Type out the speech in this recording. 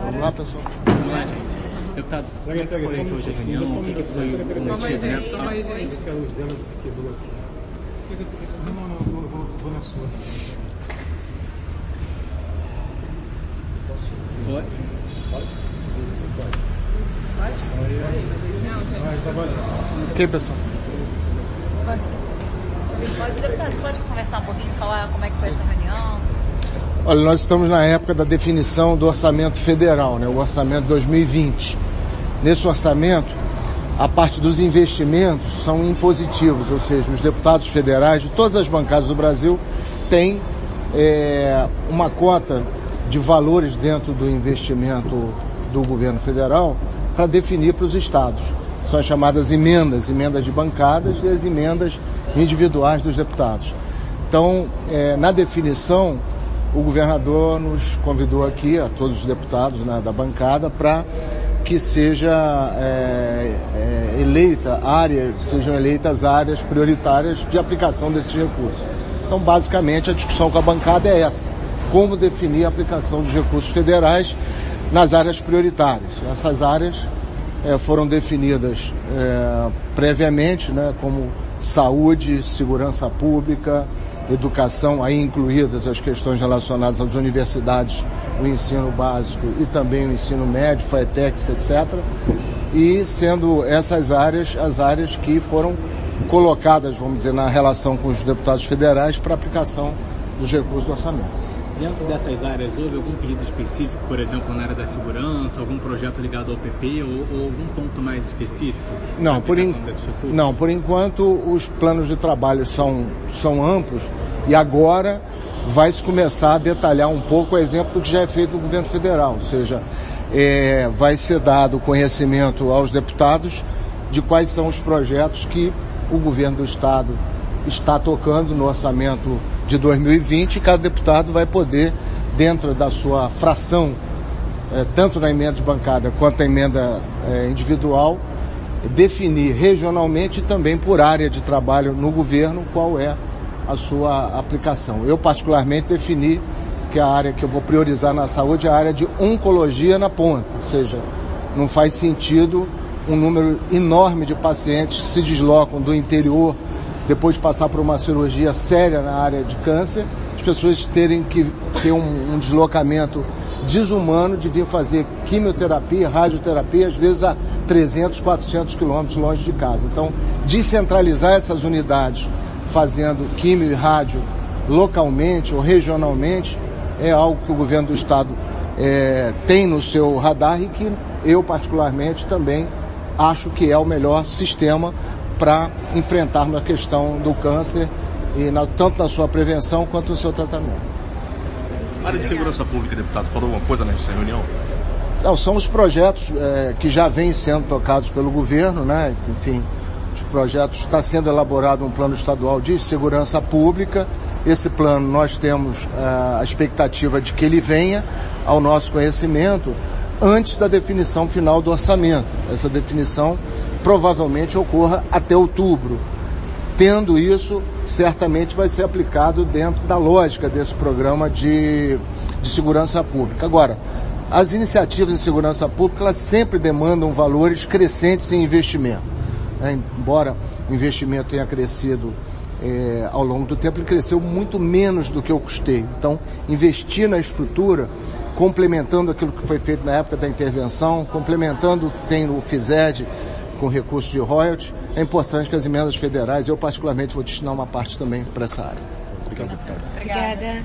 Vamos lá, pessoal. Vamos lá, gente. Deputado, como é que foi aqui hoje a reunião? O que que foi o motivo, né? Não, não, não, vou, na sua. Foi? Tá valendo. Ok, pessoal. Pode, deputado, você pode conversar um pouquinho, falar como é que foi essa reunião? Olha, nós estamos na época da definição do orçamento federal, né? o orçamento 2020. Nesse orçamento, a parte dos investimentos são impositivos, ou seja, os deputados federais de todas as bancadas do Brasil têm é, uma cota de valores dentro do investimento do governo federal para definir para os estados. São as chamadas emendas, emendas de bancadas e as emendas individuais dos deputados. Então, é, na definição, o governador nos convidou aqui, a todos os deputados né, da bancada, para que seja é, é, eleita área, sejam eleitas áreas prioritárias de aplicação desses recursos. Então, basicamente, a discussão com a bancada é essa: como definir a aplicação dos recursos federais nas áreas prioritárias. Essas áreas é, foram definidas é, previamente, né, como saúde, segurança pública, educação, aí incluídas as questões relacionadas às universidades, o ensino básico e também o ensino médio, FAETEX, etc. E sendo essas áreas as áreas que foram colocadas, vamos dizer, na relação com os deputados federais para aplicação dos recursos do orçamento. Dentro dessas áreas, houve algum pedido específico, por exemplo, na área da segurança, algum projeto ligado ao PP ou, ou algum ponto mais específico? Não, por, in... não, por enquanto os planos de trabalho são, são amplos e agora vai se começar a detalhar um pouco o exemplo do que já é feito no governo federal, ou seja, é, vai ser dado conhecimento aos deputados de quais são os projetos que o governo do estado está tocando no orçamento de 2020 e cada deputado vai poder, dentro da sua fração, eh, tanto na emenda de bancada quanto na emenda eh, individual, definir regionalmente e também por área de trabalho no governo qual é a sua aplicação. Eu particularmente defini que a área que eu vou priorizar na saúde é a área de oncologia na ponta, ou seja, não faz sentido um número enorme de pacientes que se deslocam do interior depois de passar por uma cirurgia séria na área de câncer, as pessoas terem que ter um, um deslocamento desumano de vir fazer quimioterapia, radioterapia, às vezes a 300, 400 quilômetros longe de casa. Então, descentralizar essas unidades fazendo quimio e rádio localmente ou regionalmente é algo que o governo do estado é, tem no seu radar e que eu particularmente também acho que é o melhor sistema para enfrentarmos a questão do câncer e na, tanto na sua prevenção quanto no seu tratamento. A área de segurança pública, deputado, falou alguma coisa nessa reunião? Não, são os projetos é, que já vêm sendo tocados pelo governo, né? Enfim, os projetos, está sendo elaborado um plano estadual de segurança pública. Esse plano nós temos é, a expectativa de que ele venha ao nosso conhecimento antes da definição final do orçamento. Essa definição provavelmente ocorra até outubro. Tendo isso, certamente vai ser aplicado dentro da lógica desse programa de, de segurança pública. Agora, as iniciativas de segurança pública elas sempre demandam valores crescentes em investimento. Né? Embora o investimento tenha crescido é, ao longo do tempo, ele cresceu muito menos do que eu custei. Então, investir na estrutura complementando aquilo que foi feito na época da intervenção, complementando o que tem no FISED com recursos de royalties, é importante que as emendas federais, eu particularmente vou destinar uma parte também para essa área. Obrigado, Obrigada.